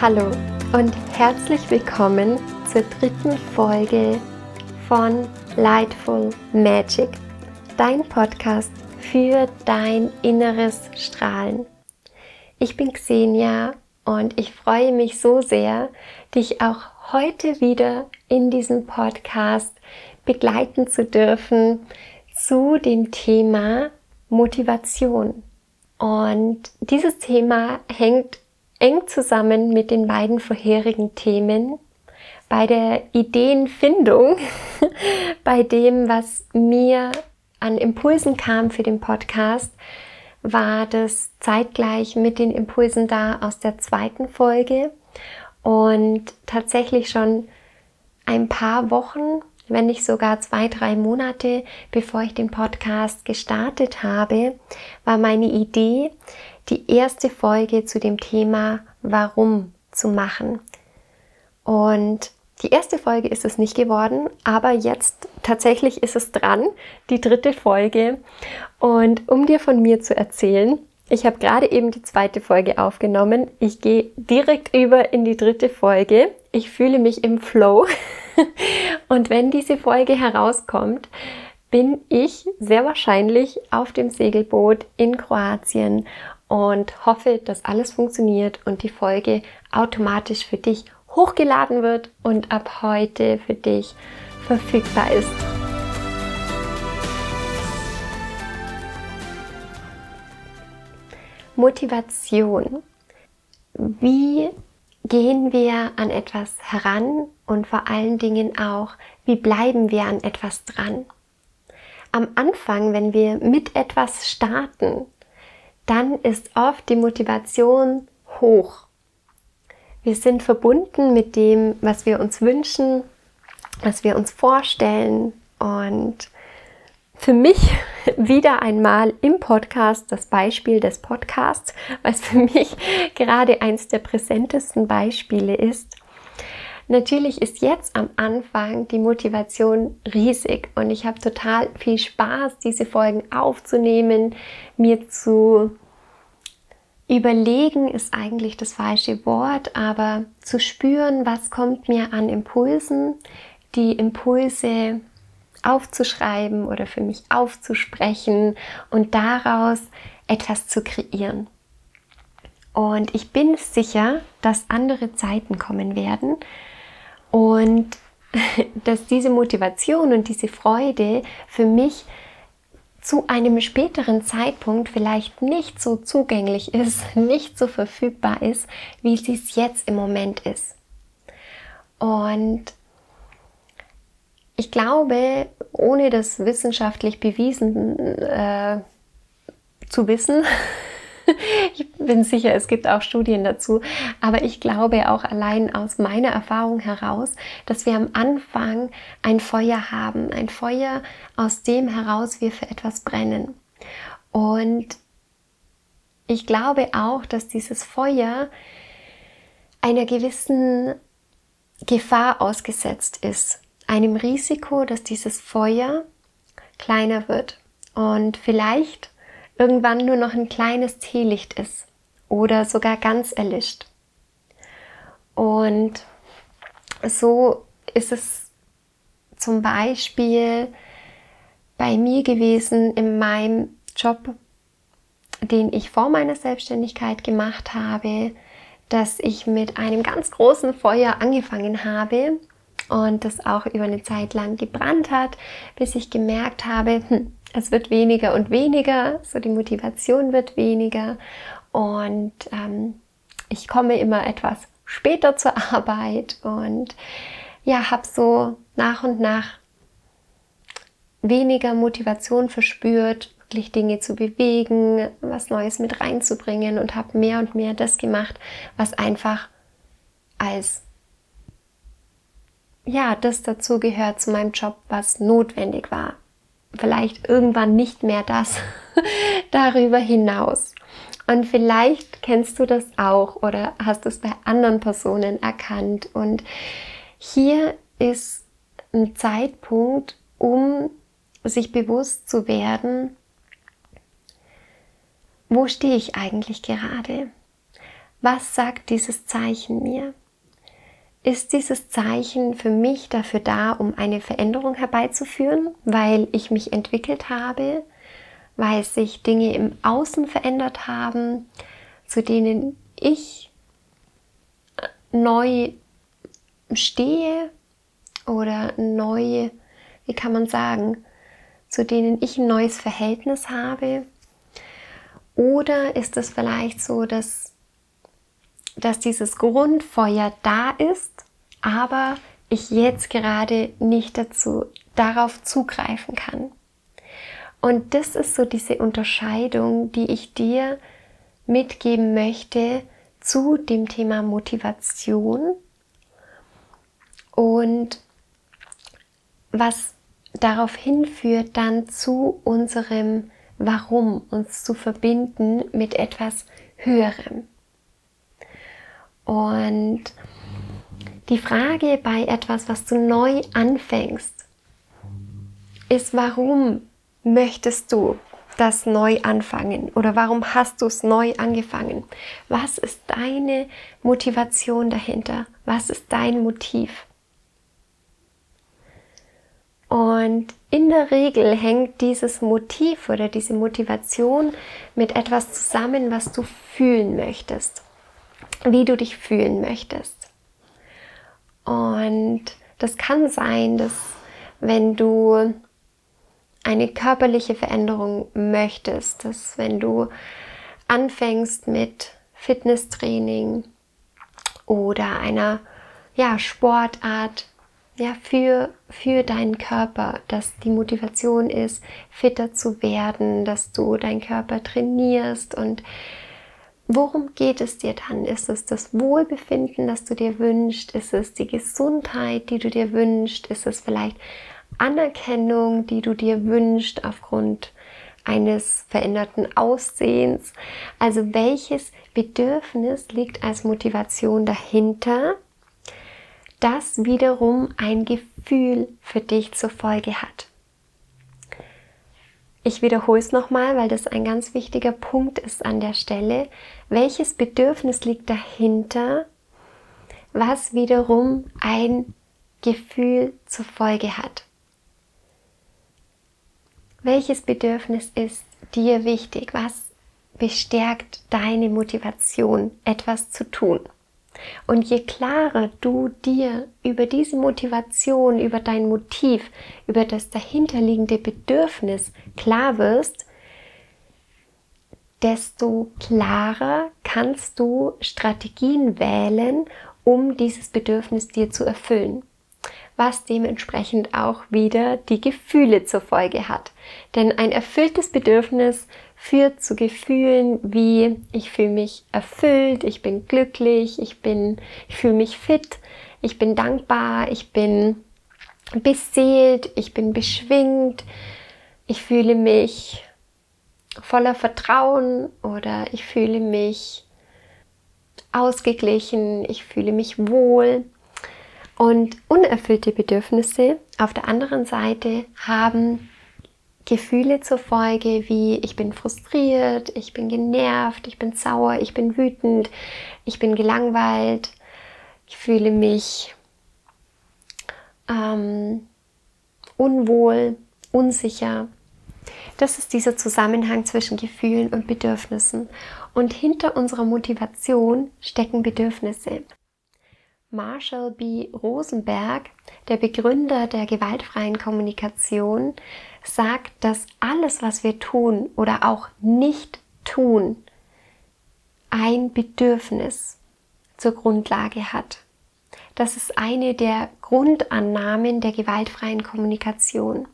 Hallo und herzlich willkommen zur dritten Folge von Lightful Magic, dein Podcast für dein inneres Strahlen. Ich bin Xenia und ich freue mich so sehr, dich auch heute wieder in diesem Podcast begleiten zu dürfen zu dem Thema Motivation. Und dieses Thema hängt eng zusammen mit den beiden vorherigen Themen. Bei der Ideenfindung, bei dem, was mir an Impulsen kam für den Podcast, war das zeitgleich mit den Impulsen da aus der zweiten Folge und tatsächlich schon ein paar Wochen, wenn nicht sogar zwei, drei Monate, bevor ich den Podcast gestartet habe, war meine Idee, die erste Folge zu dem Thema Warum zu machen. Und die erste Folge ist es nicht geworden, aber jetzt tatsächlich ist es dran, die dritte Folge. Und um dir von mir zu erzählen, ich habe gerade eben die zweite Folge aufgenommen. Ich gehe direkt über in die dritte Folge. Ich fühle mich im Flow. Und wenn diese Folge herauskommt, bin ich sehr wahrscheinlich auf dem Segelboot in Kroatien und hoffe, dass alles funktioniert und die Folge automatisch für dich hochgeladen wird und ab heute für dich verfügbar ist. Motivation. Wie gehen wir an etwas heran und vor allen Dingen auch, wie bleiben wir an etwas dran? Am Anfang, wenn wir mit etwas starten, dann ist oft die Motivation hoch. Wir sind verbunden mit dem, was wir uns wünschen, was wir uns vorstellen und für mich wieder einmal im Podcast das Beispiel des Podcasts, was für mich gerade eins der präsentesten Beispiele ist. Natürlich ist jetzt am Anfang die Motivation riesig und ich habe total viel Spaß, diese Folgen aufzunehmen, mir zu überlegen ist eigentlich das falsche Wort, aber zu spüren, was kommt mir an Impulsen, die Impulse aufzuschreiben oder für mich aufzusprechen und daraus etwas zu kreieren. Und ich bin sicher, dass andere Zeiten kommen werden und dass diese Motivation und diese Freude für mich zu einem späteren Zeitpunkt vielleicht nicht so zugänglich ist, nicht so verfügbar ist, wie sie es jetzt im Moment ist. Und ich glaube, ohne das wissenschaftlich bewiesen äh, zu wissen, ich bin sicher, es gibt auch Studien dazu, aber ich glaube auch allein aus meiner Erfahrung heraus, dass wir am Anfang ein Feuer haben, ein Feuer, aus dem heraus wir für etwas brennen. Und ich glaube auch, dass dieses Feuer einer gewissen Gefahr ausgesetzt ist, einem Risiko, dass dieses Feuer kleiner wird und vielleicht irgendwann nur noch ein kleines Teelicht ist oder sogar ganz erlischt. Und so ist es zum Beispiel bei mir gewesen in meinem Job, den ich vor meiner Selbstständigkeit gemacht habe, dass ich mit einem ganz großen Feuer angefangen habe und das auch über eine Zeit lang gebrannt hat, bis ich gemerkt habe, hm, es wird weniger und weniger, so die Motivation wird weniger. Und ähm, ich komme immer etwas später zur Arbeit und ja, habe so nach und nach weniger Motivation verspürt, wirklich Dinge zu bewegen, was Neues mit reinzubringen und habe mehr und mehr das gemacht, was einfach als ja, das dazu gehört zu meinem Job, was notwendig war vielleicht irgendwann nicht mehr das darüber hinaus. Und vielleicht kennst du das auch oder hast es bei anderen Personen erkannt. Und hier ist ein Zeitpunkt, um sich bewusst zu werden, wo stehe ich eigentlich gerade? Was sagt dieses Zeichen mir? Ist dieses Zeichen für mich dafür da, um eine Veränderung herbeizuführen, weil ich mich entwickelt habe, weil sich Dinge im Außen verändert haben, zu denen ich neu stehe oder neu, wie kann man sagen, zu denen ich ein neues Verhältnis habe? Oder ist es vielleicht so, dass, dass dieses Grundfeuer da ist, aber ich jetzt gerade nicht dazu darauf zugreifen kann? Und das ist so diese Unterscheidung, die ich dir mitgeben möchte zu dem Thema Motivation und was darauf hinführt, dann zu unserem Warum uns zu verbinden mit etwas Höherem. Und die Frage bei etwas, was du neu anfängst, ist, warum möchtest du das neu anfangen oder warum hast du es neu angefangen? Was ist deine Motivation dahinter? Was ist dein Motiv? Und in der Regel hängt dieses Motiv oder diese Motivation mit etwas zusammen, was du fühlen möchtest, wie du dich fühlen möchtest. Und das kann sein, dass wenn du eine körperliche Veränderung möchtest, dass wenn du anfängst mit Fitnesstraining oder einer ja, Sportart, ja, für, für deinen Körper, dass die Motivation ist, fitter zu werden, dass du deinen Körper trainierst und worum geht es dir dann? Ist es das Wohlbefinden, das du dir wünschst? Ist es die Gesundheit, die du dir wünschst? Ist es vielleicht Anerkennung, die du dir wünschst aufgrund eines veränderten Aussehens? Also welches Bedürfnis liegt als Motivation dahinter? das wiederum ein Gefühl für dich zur Folge hat. Ich wiederhole es nochmal, weil das ein ganz wichtiger Punkt ist an der Stelle. Welches Bedürfnis liegt dahinter, was wiederum ein Gefühl zur Folge hat? Welches Bedürfnis ist dir wichtig? Was bestärkt deine Motivation, etwas zu tun? Und je klarer du dir über diese Motivation, über dein Motiv, über das dahinterliegende Bedürfnis klar wirst, desto klarer kannst du Strategien wählen, um dieses Bedürfnis dir zu erfüllen. Was dementsprechend auch wieder die Gefühle zur Folge hat. Denn ein erfülltes Bedürfnis führt zu Gefühlen wie ich fühle mich erfüllt, ich bin glücklich, ich bin, ich fühle mich fit, ich bin dankbar, ich bin beseelt, ich bin beschwingt, ich fühle mich voller Vertrauen oder ich fühle mich ausgeglichen, ich fühle mich wohl. Und unerfüllte Bedürfnisse auf der anderen Seite haben Gefühle zur Folge wie ich bin frustriert, ich bin genervt, ich bin sauer, ich bin wütend, ich bin gelangweilt, ich fühle mich ähm, unwohl, unsicher. Das ist dieser Zusammenhang zwischen Gefühlen und Bedürfnissen. Und hinter unserer Motivation stecken Bedürfnisse. Marshall B. Rosenberg, der Begründer der gewaltfreien Kommunikation, sagt, dass alles, was wir tun oder auch nicht tun, ein Bedürfnis zur Grundlage hat. Das ist eine der Grundannahmen der gewaltfreien Kommunikation.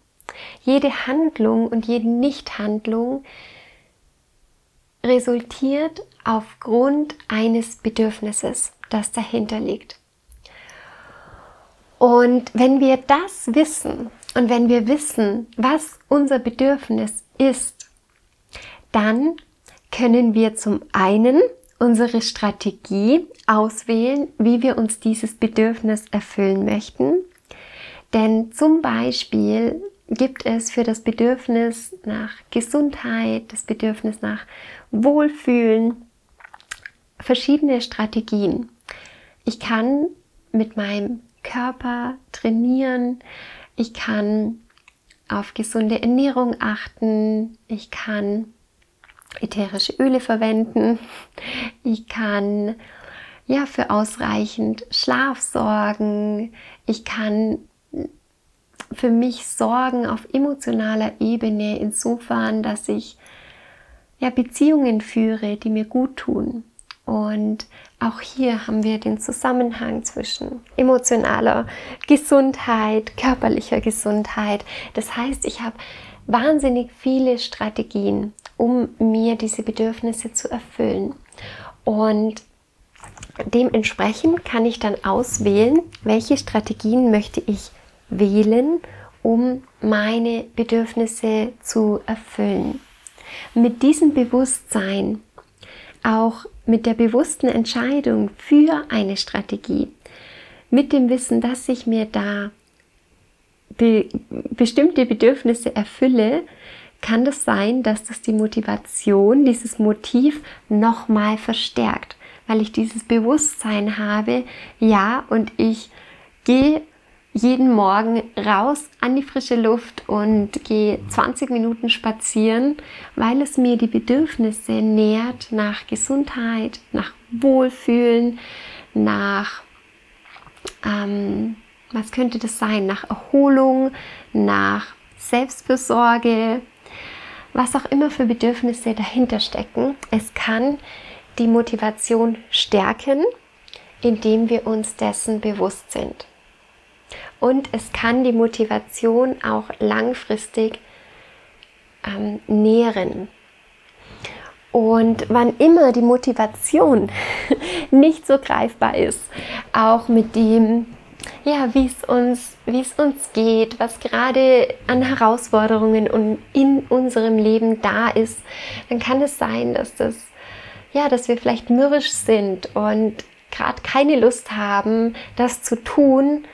Jede Handlung und jede Nichthandlung resultiert aufgrund eines Bedürfnisses, das dahinter liegt. Und wenn wir das wissen und wenn wir wissen, was unser Bedürfnis ist, dann können wir zum einen unsere Strategie auswählen, wie wir uns dieses Bedürfnis erfüllen möchten. Denn zum Beispiel gibt es für das Bedürfnis nach Gesundheit, das Bedürfnis nach Wohlfühlen verschiedene Strategien. Ich kann mit meinem Körper trainieren, ich kann auf gesunde Ernährung achten, ich kann ätherische Öle verwenden, ich kann ja für ausreichend Schlaf sorgen, ich kann für mich sorgen auf emotionaler Ebene insofern, dass ich ja Beziehungen führe, die mir gut tun. Und auch hier haben wir den Zusammenhang zwischen emotionaler Gesundheit, körperlicher Gesundheit. Das heißt, ich habe wahnsinnig viele Strategien, um mir diese Bedürfnisse zu erfüllen. Und dementsprechend kann ich dann auswählen, welche Strategien möchte ich wählen, um meine Bedürfnisse zu erfüllen. Mit diesem Bewusstsein, auch mit der bewussten Entscheidung für eine Strategie, mit dem Wissen, dass ich mir da be bestimmte Bedürfnisse erfülle, kann das sein, dass das die Motivation, dieses Motiv nochmal verstärkt, weil ich dieses Bewusstsein habe, ja, und ich gehe jeden Morgen raus an die frische Luft und gehe 20 Minuten spazieren, weil es mir die Bedürfnisse nährt nach Gesundheit, nach Wohlfühlen, nach, ähm, was könnte das sein, nach Erholung, nach Selbstfürsorge, was auch immer für Bedürfnisse dahinter stecken. Es kann die Motivation stärken, indem wir uns dessen bewusst sind und es kann die Motivation auch langfristig ähm, nähren. Und wann immer die Motivation nicht so greifbar ist, auch mit dem, ja, wie es uns, wie es uns geht, was gerade an Herausforderungen und in unserem Leben da ist, dann kann es sein, dass das, ja, dass wir vielleicht mürrisch sind und gerade keine Lust haben, das zu tun,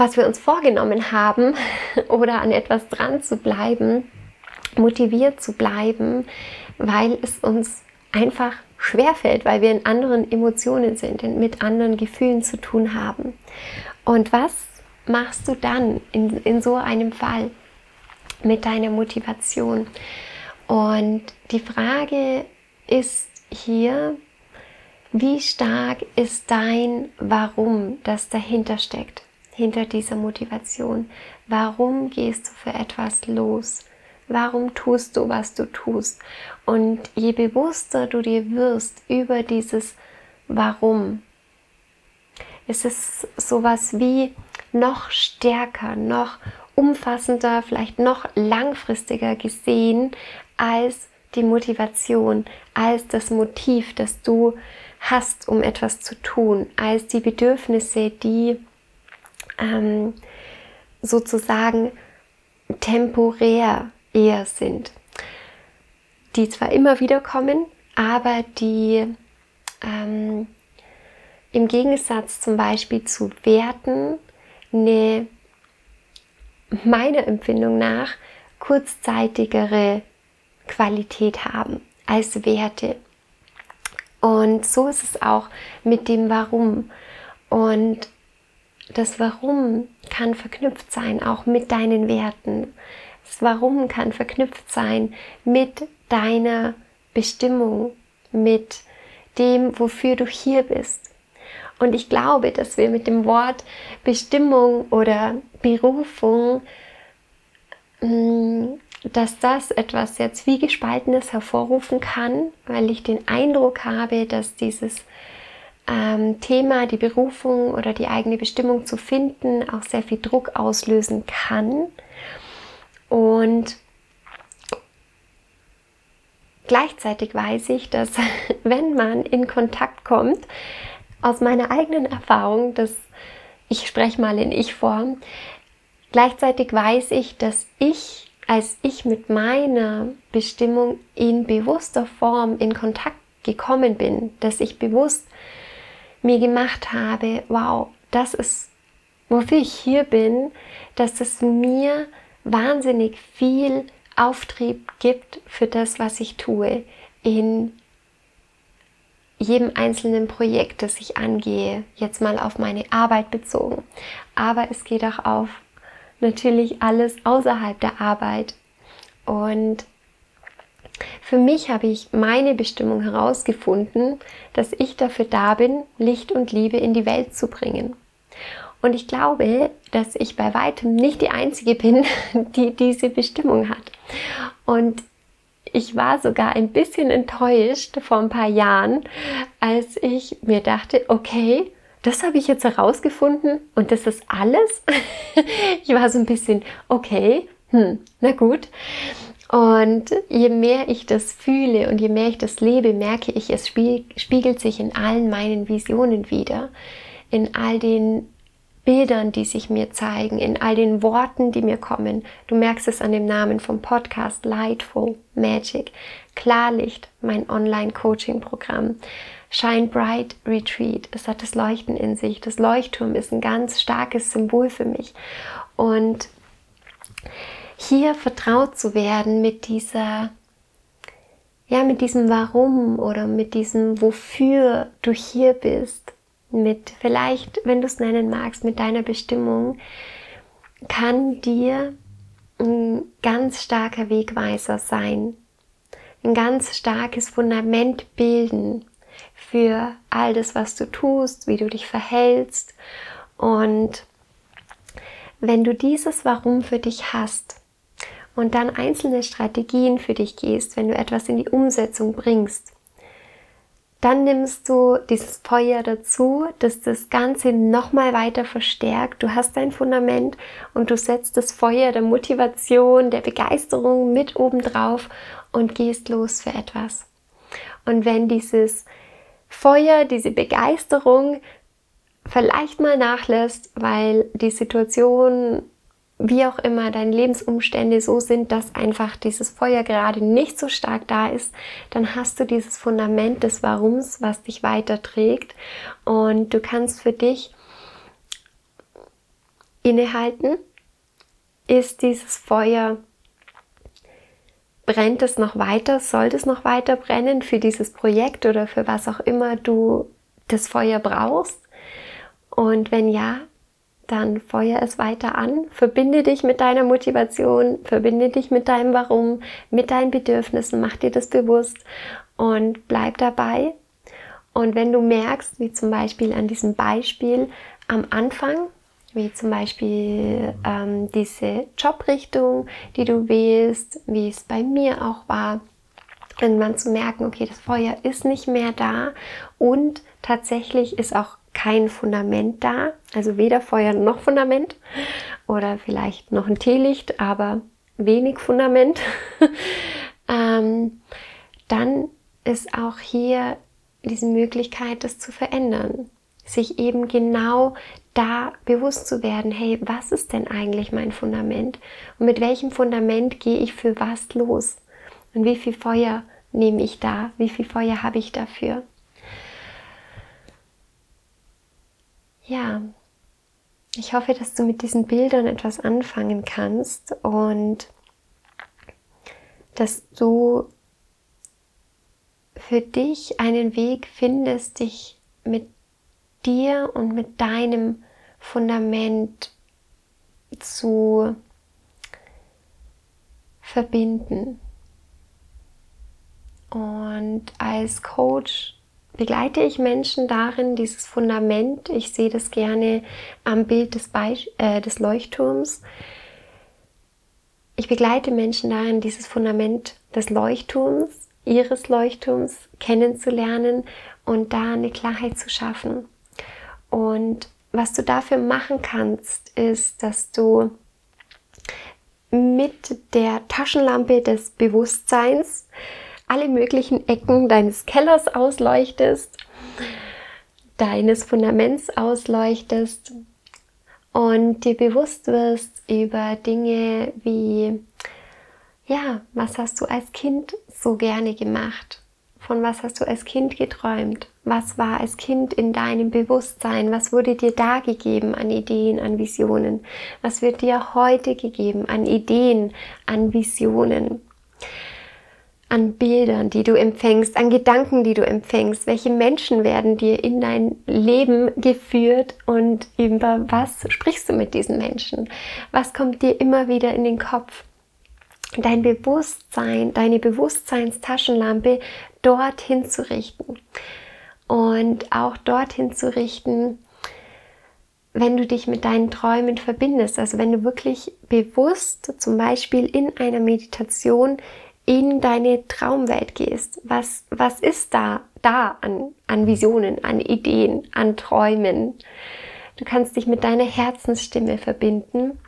was wir uns vorgenommen haben oder an etwas dran zu bleiben, motiviert zu bleiben, weil es uns einfach schwerfällt, weil wir in anderen Emotionen sind, mit anderen Gefühlen zu tun haben. Und was machst du dann in, in so einem Fall mit deiner Motivation? Und die Frage ist hier, wie stark ist dein Warum, das dahinter steckt? Hinter dieser Motivation? Warum gehst du für etwas los? Warum tust du, was du tust? Und je bewusster du dir wirst über dieses Warum, ist es sowas wie noch stärker, noch umfassender, vielleicht noch langfristiger gesehen als die Motivation, als das Motiv, das du hast, um etwas zu tun, als die Bedürfnisse, die ähm, sozusagen temporär eher sind, die zwar immer wieder kommen, aber die ähm, im Gegensatz zum Beispiel zu Werten eine meiner Empfindung nach kurzzeitigere Qualität haben als Werte. Und so ist es auch mit dem Warum. Und das Warum kann verknüpft sein, auch mit deinen Werten. Das Warum kann verknüpft sein mit deiner Bestimmung, mit dem, wofür du hier bist. Und ich glaube, dass wir mit dem Wort Bestimmung oder Berufung, mm, dass das etwas jetzt wie gespaltenes hervorrufen kann, weil ich den Eindruck habe, dass dieses ähm, Thema, die Berufung oder die eigene Bestimmung zu finden, auch sehr viel Druck auslösen kann. Und gleichzeitig weiß ich, dass wenn man in Kontakt kommt, aus meiner eigenen Erfahrung, dass ich spreche mal in Ich-Form, gleichzeitig weiß ich, dass ich, als ich mit meiner Bestimmung in bewusster Form in Kontakt gekommen bin, dass ich bewusst mir gemacht habe, wow, das ist, wofür ich hier bin, dass es mir wahnsinnig viel Auftrieb gibt für das, was ich tue, in jedem einzelnen Projekt, das ich angehe, jetzt mal auf meine Arbeit bezogen. Aber es geht auch auf natürlich alles außerhalb der Arbeit. Und für mich habe ich meine Bestimmung herausgefunden, dass ich dafür da bin, Licht und Liebe in die Welt zu bringen. Und ich glaube, dass ich bei weitem nicht die Einzige bin, die diese Bestimmung hat. Und ich war sogar ein bisschen enttäuscht vor ein paar Jahren, als ich mir dachte, okay, das habe ich jetzt herausgefunden und das ist alles. ich war so ein bisschen, okay, hm, na gut. Und je mehr ich das fühle und je mehr ich das lebe, merke ich, es spiegelt sich in allen meinen Visionen wieder, in all den Bildern, die sich mir zeigen, in all den Worten, die mir kommen. Du merkst es an dem Namen vom Podcast Lightful Magic, Klarlicht, mein Online-Coaching-Programm. Shine Bright Retreat. Es hat das Leuchten in sich. Das Leuchtturm ist ein ganz starkes Symbol für mich. Und hier vertraut zu werden mit dieser, ja, mit diesem Warum oder mit diesem Wofür du hier bist, mit vielleicht, wenn du es nennen magst, mit deiner Bestimmung, kann dir ein ganz starker Wegweiser sein, ein ganz starkes Fundament bilden für all das, was du tust, wie du dich verhältst. Und wenn du dieses Warum für dich hast und dann einzelne Strategien für dich gehst, wenn du etwas in die Umsetzung bringst, dann nimmst du dieses Feuer dazu, das das Ganze nochmal weiter verstärkt. Du hast dein Fundament und du setzt das Feuer der Motivation, der Begeisterung mit oben drauf und gehst los für etwas. Und wenn dieses Feuer, diese Begeisterung vielleicht mal nachlässt, weil die Situation wie auch immer deine Lebensumstände so sind, dass einfach dieses Feuer gerade nicht so stark da ist, dann hast du dieses Fundament des Warums, was dich weiterträgt. Und du kannst für dich innehalten, ist dieses Feuer, brennt es noch weiter, sollte es noch weiter brennen für dieses Projekt oder für was auch immer du das Feuer brauchst? Und wenn ja, dann feuer es weiter an, verbinde dich mit deiner Motivation, verbinde dich mit deinem Warum, mit deinen Bedürfnissen, mach dir das bewusst und bleib dabei. Und wenn du merkst, wie zum Beispiel an diesem Beispiel am Anfang, wie zum Beispiel ähm, diese Jobrichtung, die du wählst, wie es bei mir auch war, irgendwann zu merken, okay, das Feuer ist nicht mehr da und tatsächlich ist auch kein Fundament da, also weder Feuer noch Fundament oder vielleicht noch ein Teelicht, aber wenig Fundament, ähm, dann ist auch hier diese Möglichkeit, das zu verändern, sich eben genau da bewusst zu werden, hey, was ist denn eigentlich mein Fundament? Und mit welchem Fundament gehe ich für was los? Und wie viel Feuer nehme ich da, wie viel Feuer habe ich dafür. ja, ich hoffe, dass du mit diesen Bildern etwas anfangen kannst und dass du für dich einen Weg findest, dich mit dir und mit deinem Fundament zu verbinden. Und als Coach begleite ich Menschen darin, dieses Fundament, ich sehe das gerne am Bild des, Beisch äh, des Leuchtturms, ich begleite Menschen darin, dieses Fundament des Leuchtturms, ihres Leuchtturms kennenzulernen und da eine Klarheit zu schaffen. Und was du dafür machen kannst, ist, dass du mit der Taschenlampe des Bewusstseins alle möglichen Ecken deines Kellers ausleuchtest, deines Fundaments ausleuchtest und dir bewusst wirst über Dinge wie, ja, was hast du als Kind so gerne gemacht? Von was hast du als Kind geträumt? Was war als Kind in deinem Bewusstsein? Was wurde dir da gegeben an Ideen, an Visionen? Was wird dir heute gegeben an Ideen, an Visionen? An Bildern, die du empfängst, an Gedanken, die du empfängst? Welche Menschen werden dir in dein Leben geführt und über was sprichst du mit diesen Menschen? Was kommt dir immer wieder in den Kopf? Dein Bewusstsein, deine Bewusstseinstaschenlampe dorthin zu richten. Und auch dorthin zu richten, wenn du dich mit deinen Träumen verbindest, also wenn du wirklich bewusst zum Beispiel in einer Meditation in deine Traumwelt gehst. Was, was ist da, da an, an Visionen, an Ideen, an Träumen? Du kannst dich mit deiner Herzensstimme verbinden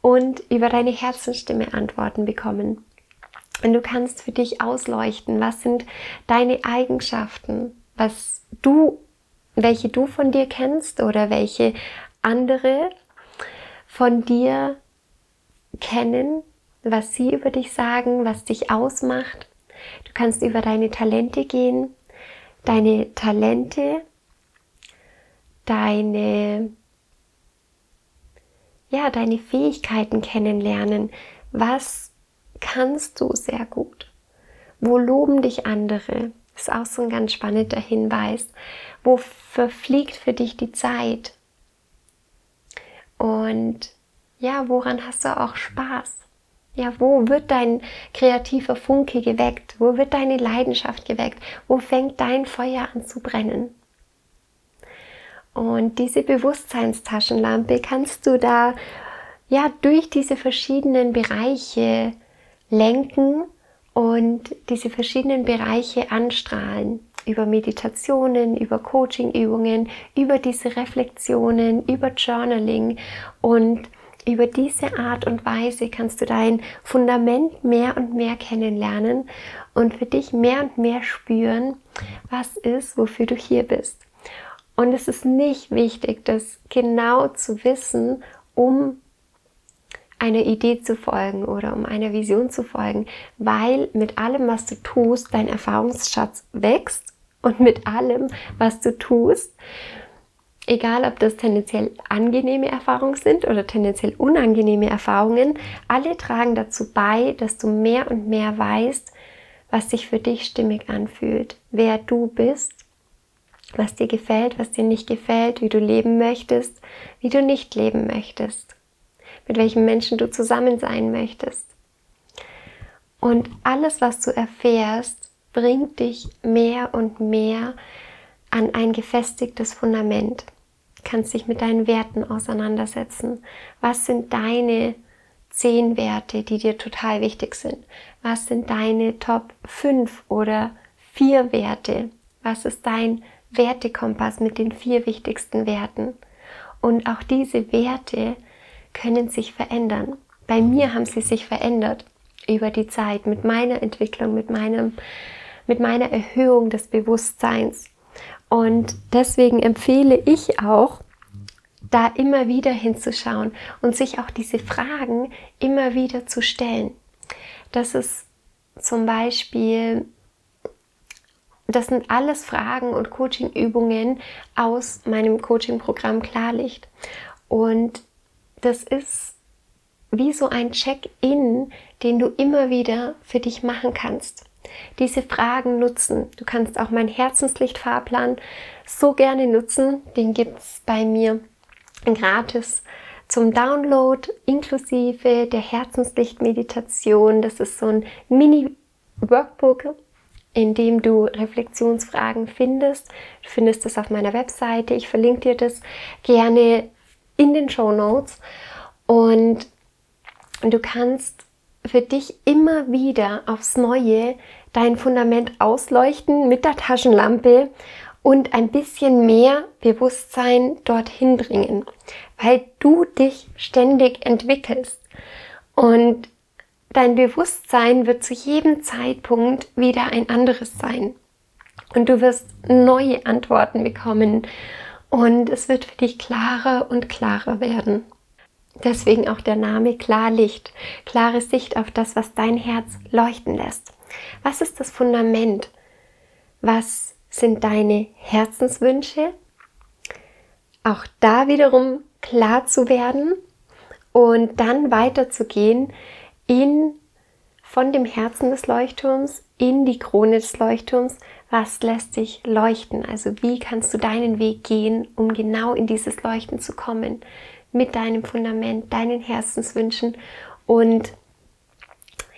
und über deine Herzensstimme Antworten bekommen. Und du kannst für dich ausleuchten, was sind deine Eigenschaften, was du, welche du von dir kennst oder welche andere von dir kennen, was sie über dich sagen, was dich ausmacht. Du kannst über deine Talente gehen, deine Talente, deine ja, deine Fähigkeiten kennenlernen. Was kannst du sehr gut? Wo loben dich andere? Das ist auch so ein ganz spannender Hinweis. Wo verfliegt für dich die Zeit? Und ja, woran hast du auch Spaß? Ja, wo wird dein kreativer Funke geweckt? Wo wird deine Leidenschaft geweckt? Wo fängt dein Feuer an zu brennen? Und diese Bewusstseinstaschenlampe kannst du da ja durch diese verschiedenen Bereiche lenken und diese verschiedenen Bereiche anstrahlen über Meditationen, über Coachingübungen, über diese Reflexionen, über Journaling und über diese Art und Weise kannst du dein Fundament mehr und mehr kennenlernen und für dich mehr und mehr spüren, was ist, wofür du hier bist. Und es ist nicht wichtig, das genau zu wissen, um einer Idee zu folgen oder um einer Vision zu folgen, weil mit allem, was du tust, dein Erfahrungsschatz wächst und mit allem, was du tust, egal ob das tendenziell angenehme Erfahrungen sind oder tendenziell unangenehme Erfahrungen, alle tragen dazu bei, dass du mehr und mehr weißt, was sich für dich stimmig anfühlt, wer du bist, was dir gefällt, was dir nicht gefällt, wie du leben möchtest, wie du nicht leben möchtest, mit welchen Menschen du zusammen sein möchtest. Und alles, was du erfährst, bringt dich mehr und mehr an ein gefestigtes Fundament kannst dich mit deinen Werten auseinandersetzen. Was sind deine zehn Werte, die dir total wichtig sind? Was sind deine Top 5 oder vier Werte? Was ist dein Wertekompass mit den vier wichtigsten Werten? Und auch diese Werte können sich verändern. Bei mir haben sie sich verändert über die Zeit mit meiner Entwicklung, mit meinem mit meiner Erhöhung des Bewusstseins. Und deswegen empfehle ich auch, da immer wieder hinzuschauen und sich auch diese Fragen immer wieder zu stellen. Das ist zum Beispiel, das sind alles Fragen und Coachingübungen aus meinem Coaching-Programm Klarlicht. Und das ist wie so ein Check-in, den du immer wieder für dich machen kannst diese Fragen nutzen. Du kannst auch meinen Herzenslicht-Fahrplan so gerne nutzen. Den gibt es bei mir gratis zum Download inklusive der Herzenslicht-Meditation. Das ist so ein Mini-Workbook, in dem du Reflexionsfragen findest. Du findest das auf meiner Webseite. Ich verlinke dir das gerne in den Show Notes. Und du kannst für dich immer wieder aufs Neue dein Fundament ausleuchten mit der Taschenlampe und ein bisschen mehr Bewusstsein dorthin bringen, weil du dich ständig entwickelst und dein Bewusstsein wird zu jedem Zeitpunkt wieder ein anderes sein und du wirst neue Antworten bekommen und es wird für dich klarer und klarer werden. Deswegen auch der Name Klarlicht, klare Sicht auf das, was dein Herz leuchten lässt. Was ist das Fundament? Was sind deine Herzenswünsche? Auch da wiederum klar zu werden und dann weiterzugehen in von dem Herzen des Leuchtturms in die Krone des Leuchtturms. Was lässt sich leuchten? Also wie kannst du deinen Weg gehen, um genau in dieses Leuchten zu kommen? Mit deinem Fundament, deinen Herzenswünschen und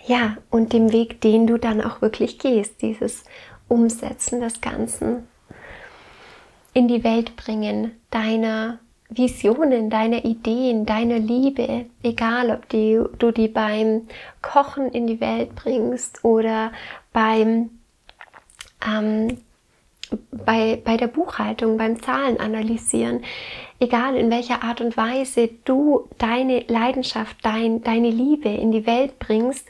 ja, und dem Weg, den du dann auch wirklich gehst, dieses Umsetzen des Ganzen in die Welt bringen, deiner Visionen, deiner Ideen, deiner Liebe, egal ob die, du die beim Kochen in die Welt bringst oder beim ähm, bei, bei der Buchhaltung, beim Zahlen analysieren, egal in welcher Art und Weise du deine Leidenschaft, dein, deine Liebe in die Welt bringst,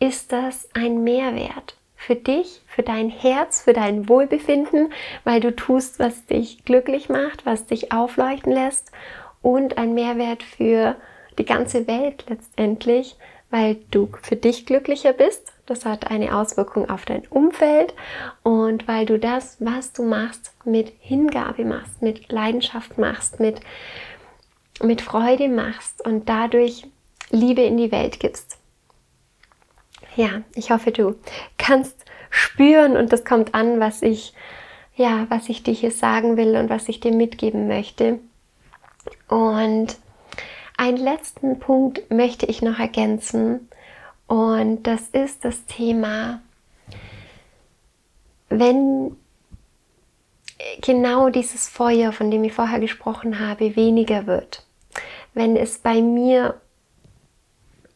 ist das ein Mehrwert für dich, für dein Herz, für dein Wohlbefinden, weil du tust, was dich glücklich macht, was dich aufleuchten lässt und ein Mehrwert für die ganze Welt letztendlich, weil du für dich glücklicher bist. Das hat eine Auswirkung auf dein Umfeld und weil du das, was du machst, mit Hingabe machst, mit Leidenschaft machst, mit, mit Freude machst und dadurch Liebe in die Welt gibst ja, ich hoffe, du kannst spüren und das kommt an, was ich, ja, was ich dir hier sagen will und was ich dir mitgeben möchte. Und einen letzten Punkt möchte ich noch ergänzen und das ist das Thema, wenn genau dieses Feuer, von dem ich vorher gesprochen habe, weniger wird, wenn es bei mir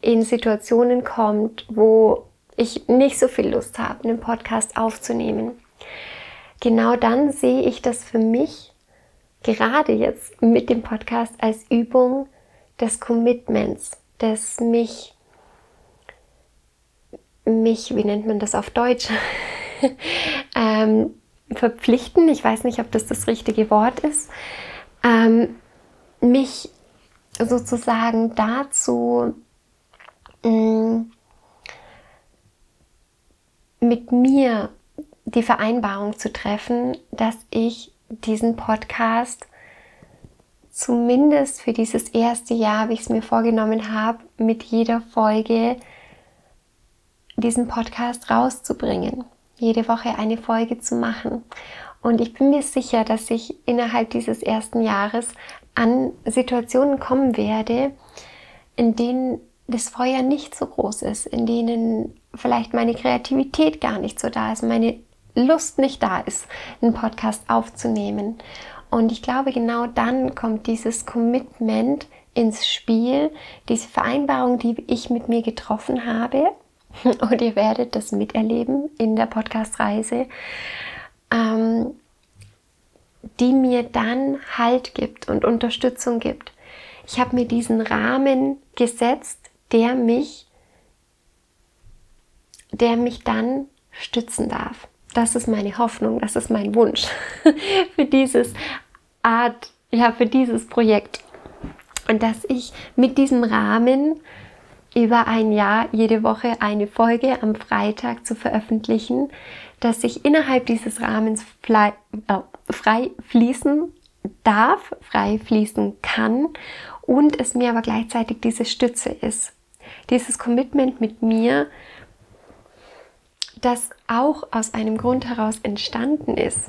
in Situationen kommt, wo ich nicht so viel Lust habe, einen Podcast aufzunehmen. Genau dann sehe ich das für mich gerade jetzt mit dem Podcast als Übung des Commitments, des mich, mich, wie nennt man das auf Deutsch, ähm, verpflichten, ich weiß nicht, ob das das richtige Wort ist, ähm, mich sozusagen dazu Mm, mit mir die Vereinbarung zu treffen, dass ich diesen Podcast zumindest für dieses erste Jahr, wie ich es mir vorgenommen habe, mit jeder Folge diesen Podcast rauszubringen, jede Woche eine Folge zu machen. Und ich bin mir sicher, dass ich innerhalb dieses ersten Jahres an Situationen kommen werde, in denen das Feuer nicht so groß ist, in denen vielleicht meine Kreativität gar nicht so da ist, meine Lust nicht da ist, einen Podcast aufzunehmen. Und ich glaube, genau dann kommt dieses Commitment ins Spiel, diese Vereinbarung, die ich mit mir getroffen habe. Und ihr werdet das miterleben in der Podcast-Reise, ähm, die mir dann Halt gibt und Unterstützung gibt. Ich habe mir diesen Rahmen gesetzt, der mich, der mich dann stützen darf. Das ist meine Hoffnung, das ist mein Wunsch für dieses Art, ja, für dieses Projekt. Und dass ich mit diesem Rahmen über ein Jahr jede Woche eine Folge am Freitag zu veröffentlichen, dass ich innerhalb dieses Rahmens frei, äh, frei fließen darf, frei fließen kann und es mir aber gleichzeitig diese Stütze ist dieses Commitment mit mir, das auch aus einem Grund heraus entstanden ist,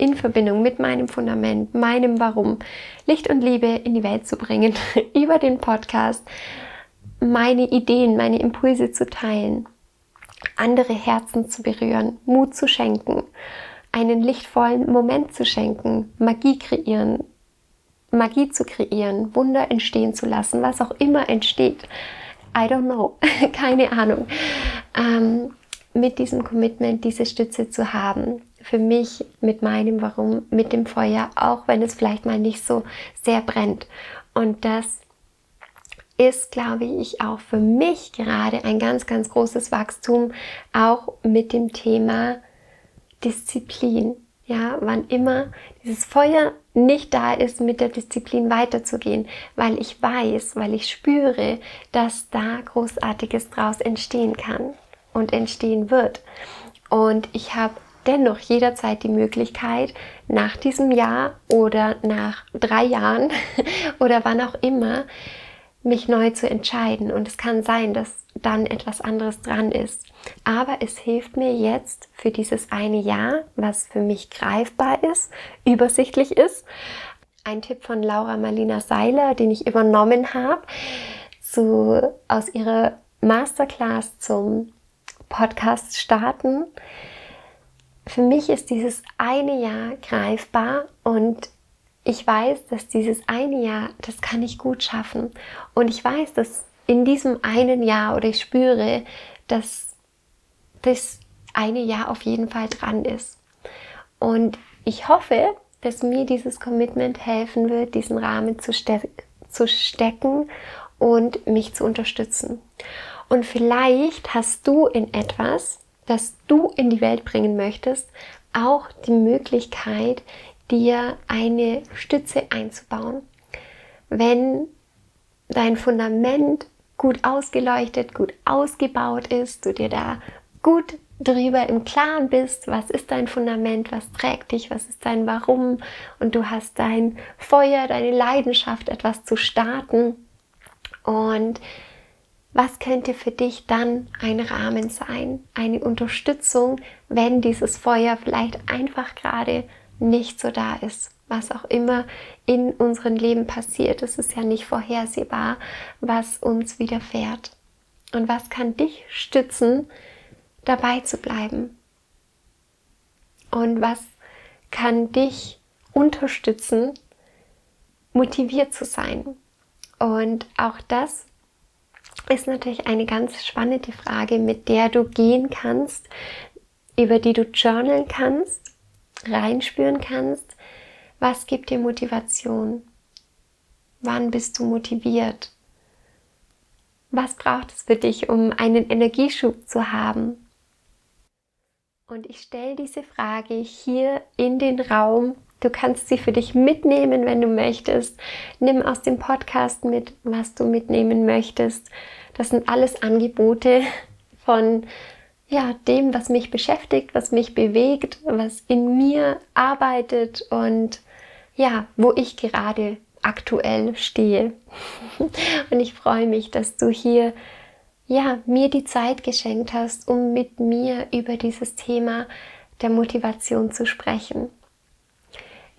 in Verbindung mit meinem Fundament, meinem Warum, Licht und Liebe in die Welt zu bringen, über den Podcast, meine Ideen, meine Impulse zu teilen, andere Herzen zu berühren, Mut zu schenken, einen lichtvollen Moment zu schenken, Magie kreieren, Magie zu kreieren, Wunder entstehen zu lassen, was auch immer entsteht. I don't know, keine Ahnung. Ähm, mit diesem Commitment diese Stütze zu haben. Für mich mit meinem Warum, mit dem Feuer, auch wenn es vielleicht mal nicht so sehr brennt. Und das ist, glaube ich, auch für mich gerade ein ganz, ganz großes Wachstum, auch mit dem Thema Disziplin. Ja, wann immer dieses Feuer nicht da ist, mit der Disziplin weiterzugehen, weil ich weiß, weil ich spüre, dass da Großartiges draus entstehen kann und entstehen wird. Und ich habe dennoch jederzeit die Möglichkeit, nach diesem Jahr oder nach drei Jahren oder wann auch immer, mich neu zu entscheiden. Und es kann sein, dass dann etwas anderes dran ist. Aber es hilft mir jetzt für dieses eine Jahr, was für mich greifbar ist, übersichtlich ist. Ein Tipp von Laura Marlina Seiler, den ich übernommen habe, zu, aus ihrer Masterclass zum Podcast starten. Für mich ist dieses eine Jahr greifbar und ich weiß, dass dieses eine Jahr, das kann ich gut schaffen. Und ich weiß, dass in diesem einen Jahr oder ich spüre, dass das eine Jahr auf jeden Fall dran ist. Und ich hoffe, dass mir dieses Commitment helfen wird, diesen Rahmen zu, ste zu stecken und mich zu unterstützen. Und vielleicht hast du in etwas, das du in die Welt bringen möchtest, auch die Möglichkeit, dir eine Stütze einzubauen. Wenn dein Fundament gut ausgeleuchtet, gut ausgebaut ist, du dir da gut drüber im Klaren bist, was ist dein Fundament, was trägt dich, was ist dein Warum und du hast dein Feuer, deine Leidenschaft, etwas zu starten und was könnte für dich dann ein Rahmen sein, eine Unterstützung, wenn dieses Feuer vielleicht einfach gerade nicht so da ist? was auch immer in unserem Leben passiert. Es ist ja nicht vorhersehbar, was uns widerfährt. Und was kann dich stützen, dabei zu bleiben? Und was kann dich unterstützen, motiviert zu sein? Und auch das ist natürlich eine ganz spannende Frage, mit der du gehen kannst, über die du journalen kannst, reinspüren kannst, was gibt dir Motivation? Wann bist du motiviert? Was braucht es für dich, um einen Energieschub zu haben? Und ich stelle diese Frage hier in den Raum. Du kannst sie für dich mitnehmen, wenn du möchtest. Nimm aus dem Podcast mit, was du mitnehmen möchtest. Das sind alles Angebote von ja, dem, was mich beschäftigt, was mich bewegt, was in mir arbeitet und ja, wo ich gerade aktuell stehe. Und ich freue mich, dass du hier ja, mir die Zeit geschenkt hast, um mit mir über dieses Thema der Motivation zu sprechen.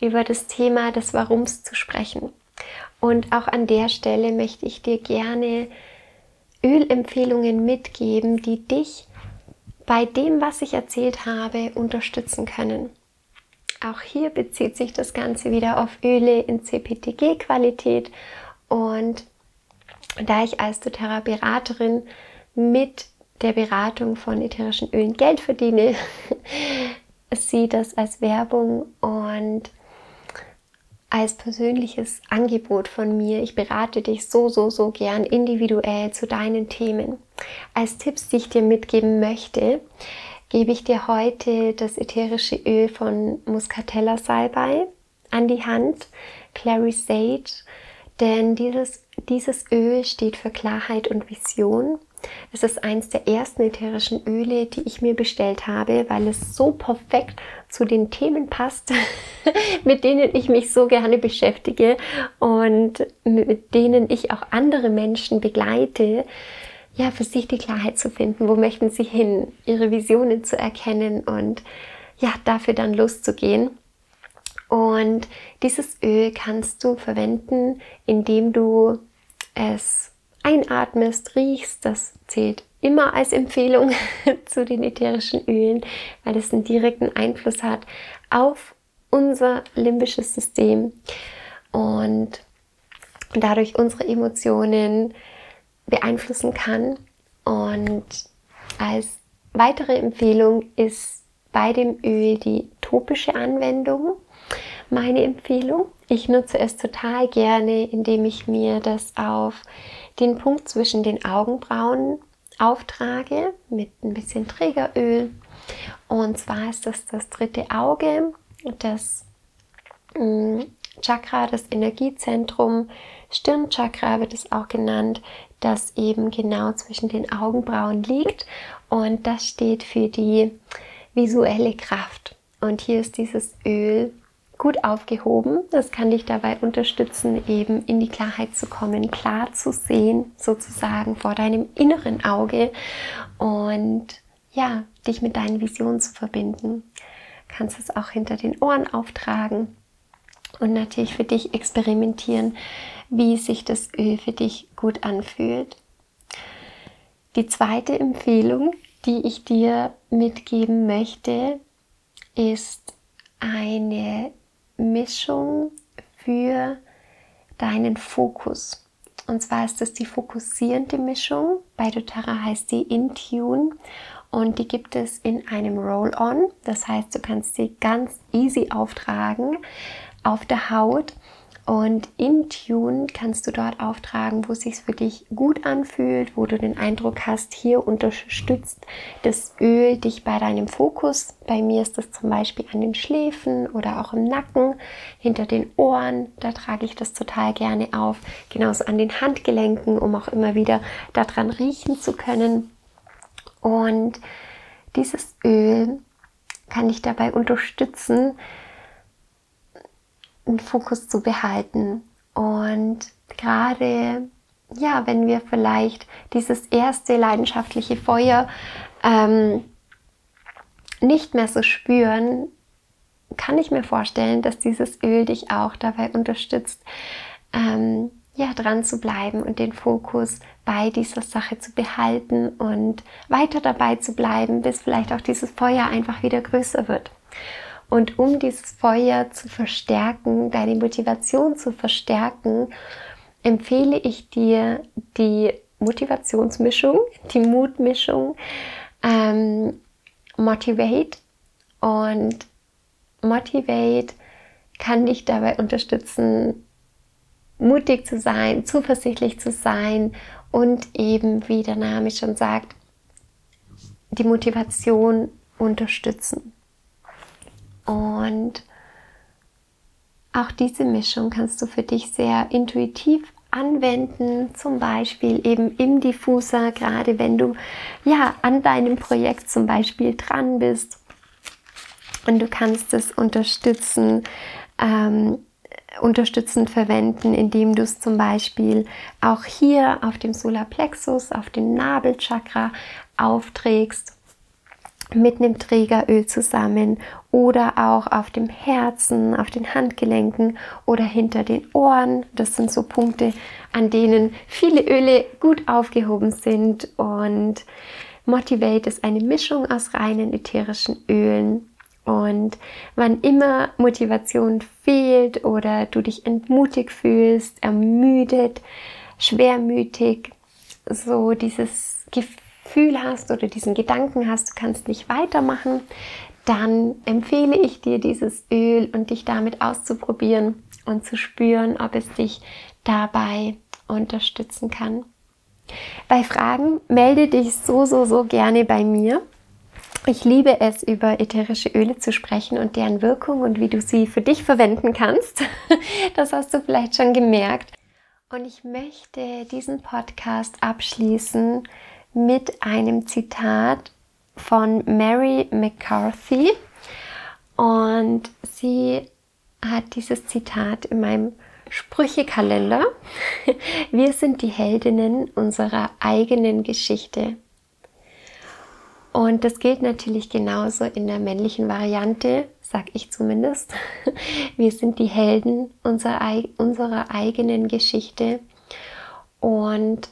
Über das Thema des Warums zu sprechen. Und auch an der Stelle möchte ich dir gerne Ölempfehlungen mitgeben, die dich bei dem, was ich erzählt habe, unterstützen können. Auch hier bezieht sich das Ganze wieder auf Öle in CPTG-Qualität und da ich als doTERRA-Beraterin mit der Beratung von ätherischen Ölen Geld verdiene, sieht das als Werbung und als persönliches Angebot von mir. Ich berate dich so, so, so gern individuell zu deinen Themen. Als Tipps, die ich dir mitgeben möchte, gebe ich dir heute das ätherische Öl von Muscatella Salbei an die Hand, Clary Sage, denn dieses, dieses Öl steht für Klarheit und Vision. Es ist eins der ersten ätherischen Öle, die ich mir bestellt habe, weil es so perfekt zu den Themen passt, mit denen ich mich so gerne beschäftige und mit denen ich auch andere Menschen begleite ja, für sich die Klarheit zu finden, wo möchten sie hin, ihre Visionen zu erkennen und ja, dafür dann loszugehen. Und dieses Öl kannst du verwenden, indem du es einatmest, riechst. Das zählt immer als Empfehlung zu den ätherischen Ölen, weil es einen direkten Einfluss hat auf unser limbisches System und dadurch unsere Emotionen, beeinflussen kann. Und als weitere Empfehlung ist bei dem Öl die topische Anwendung meine Empfehlung. Ich nutze es total gerne, indem ich mir das auf den Punkt zwischen den Augenbrauen auftrage mit ein bisschen Trägeröl. Und zwar ist das das dritte Auge, das mm, Chakra, das Energiezentrum, Stirnchakra wird es auch genannt, das eben genau zwischen den Augenbrauen liegt und das steht für die visuelle Kraft. Und hier ist dieses Öl gut aufgehoben. Das kann dich dabei unterstützen, eben in die Klarheit zu kommen, klar zu sehen, sozusagen vor deinem inneren Auge und ja, dich mit deinen Visionen zu verbinden. Kannst es auch hinter den Ohren auftragen und natürlich für dich experimentieren, wie sich das Öl für dich gut anfühlt. Die zweite Empfehlung, die ich dir mitgeben möchte, ist eine Mischung für deinen Fokus. Und zwar ist das die fokussierende Mischung. Bei doTERRA heißt die Intune und die gibt es in einem Roll-On. Das heißt, du kannst sie ganz easy auftragen auf der Haut und in Tune kannst du dort auftragen, wo es sich für dich gut anfühlt, wo du den Eindruck hast, hier unterstützt das Öl dich bei deinem Fokus. Bei mir ist das zum Beispiel an den Schläfen oder auch im Nacken, hinter den Ohren. Da trage ich das total gerne auf. Genauso an den Handgelenken, um auch immer wieder daran riechen zu können. Und dieses Öl kann dich dabei unterstützen, einen Fokus zu behalten. Und gerade, ja, wenn wir vielleicht dieses erste leidenschaftliche Feuer ähm, nicht mehr so spüren, kann ich mir vorstellen, dass dieses Öl dich auch dabei unterstützt, ähm, ja, dran zu bleiben und den Fokus bei dieser Sache zu behalten und weiter dabei zu bleiben, bis vielleicht auch dieses Feuer einfach wieder größer wird. Und um dieses Feuer zu verstärken, deine Motivation zu verstärken, empfehle ich dir die Motivationsmischung, die Mutmischung ähm, Motivate. Und Motivate kann dich dabei unterstützen, mutig zu sein, zuversichtlich zu sein und eben, wie der Name schon sagt, die Motivation unterstützen. Und auch diese Mischung kannst du für dich sehr intuitiv anwenden, zum Beispiel eben im Diffuser, gerade wenn du ja an deinem Projekt zum Beispiel dran bist. Und du kannst es unterstützen, ähm, unterstützend verwenden, indem du es zum Beispiel auch hier auf dem Solarplexus, auf dem Nabelchakra aufträgst mit einem Trägeröl zusammen oder auch auf dem Herzen, auf den Handgelenken oder hinter den Ohren. Das sind so Punkte, an denen viele Öle gut aufgehoben sind und Motivate ist eine Mischung aus reinen ätherischen Ölen. Und wann immer Motivation fehlt oder du dich entmutigt fühlst, ermüdet, schwermütig, so dieses Gefühl, Gefühl hast oder diesen Gedanken hast, du kannst nicht weitermachen, dann empfehle ich dir dieses Öl und dich damit auszuprobieren und zu spüren, ob es dich dabei unterstützen kann. Bei Fragen melde dich so, so, so gerne bei mir. Ich liebe es, über ätherische Öle zu sprechen und deren Wirkung und wie du sie für dich verwenden kannst. Das hast du vielleicht schon gemerkt. Und ich möchte diesen Podcast abschließen mit einem Zitat von Mary McCarthy. Und sie hat dieses Zitat in meinem Sprüchekalender. Wir sind die Heldinnen unserer eigenen Geschichte. Und das gilt natürlich genauso in der männlichen Variante, sag ich zumindest. Wir sind die Helden unserer, unserer eigenen Geschichte. Und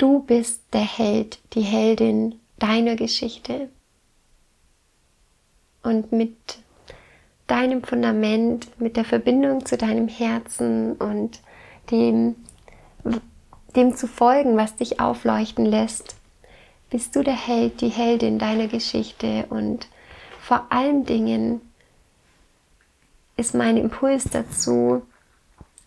Du bist der Held, die Heldin deiner Geschichte. Und mit deinem Fundament, mit der Verbindung zu deinem Herzen und dem, dem zu folgen, was dich aufleuchten lässt, bist du der Held, die Heldin deiner Geschichte. Und vor allen Dingen ist mein Impuls dazu,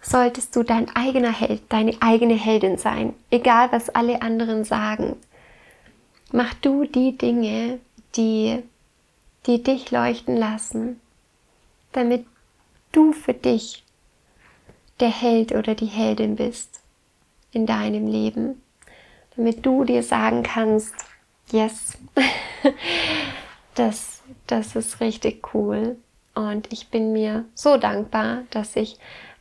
solltest du dein eigener Held, deine eigene Heldin sein, egal was alle anderen sagen. Mach du die Dinge, die, die dich leuchten lassen, damit du für dich der Held oder die Heldin bist in deinem Leben, damit du dir sagen kannst, yes, das Das ist richtig cool. Und ich bin mir so dankbar, dass ich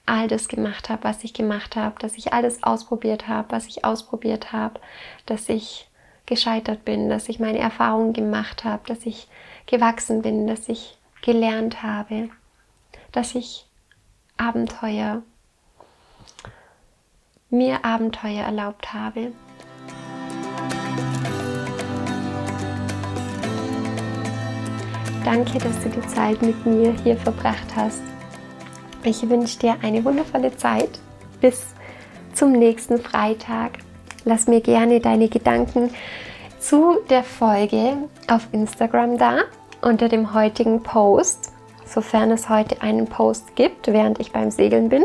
all das gemacht habe, was ich gemacht habe, dass ich alles ausprobiert habe, was ich ausprobiert habe, dass ich gescheitert bin, dass ich meine Erfahrungen gemacht habe, dass ich gewachsen bin, dass ich gelernt habe, dass ich Abenteuer, mir Abenteuer erlaubt habe. Danke, dass du die Zeit mit mir hier verbracht hast. Ich wünsche dir eine wundervolle Zeit. Bis zum nächsten Freitag. Lass mir gerne deine Gedanken zu der Folge auf Instagram da unter dem heutigen Post, sofern es heute einen Post gibt, während ich beim Segeln bin.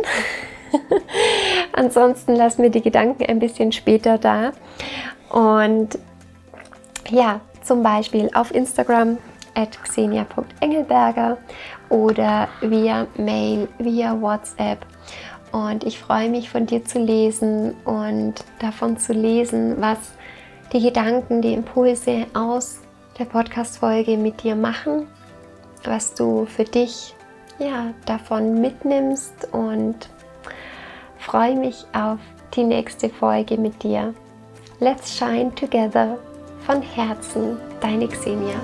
Ansonsten lass mir die Gedanken ein bisschen später da. Und ja, zum Beispiel auf Instagram at xenia.engelberger oder via Mail, via WhatsApp. Und ich freue mich von dir zu lesen und davon zu lesen, was die Gedanken, die Impulse aus der Podcast-Folge mit dir machen, was du für dich ja, davon mitnimmst und freue mich auf die nächste Folge mit dir. Let's shine together von Herzen, deine Xenia.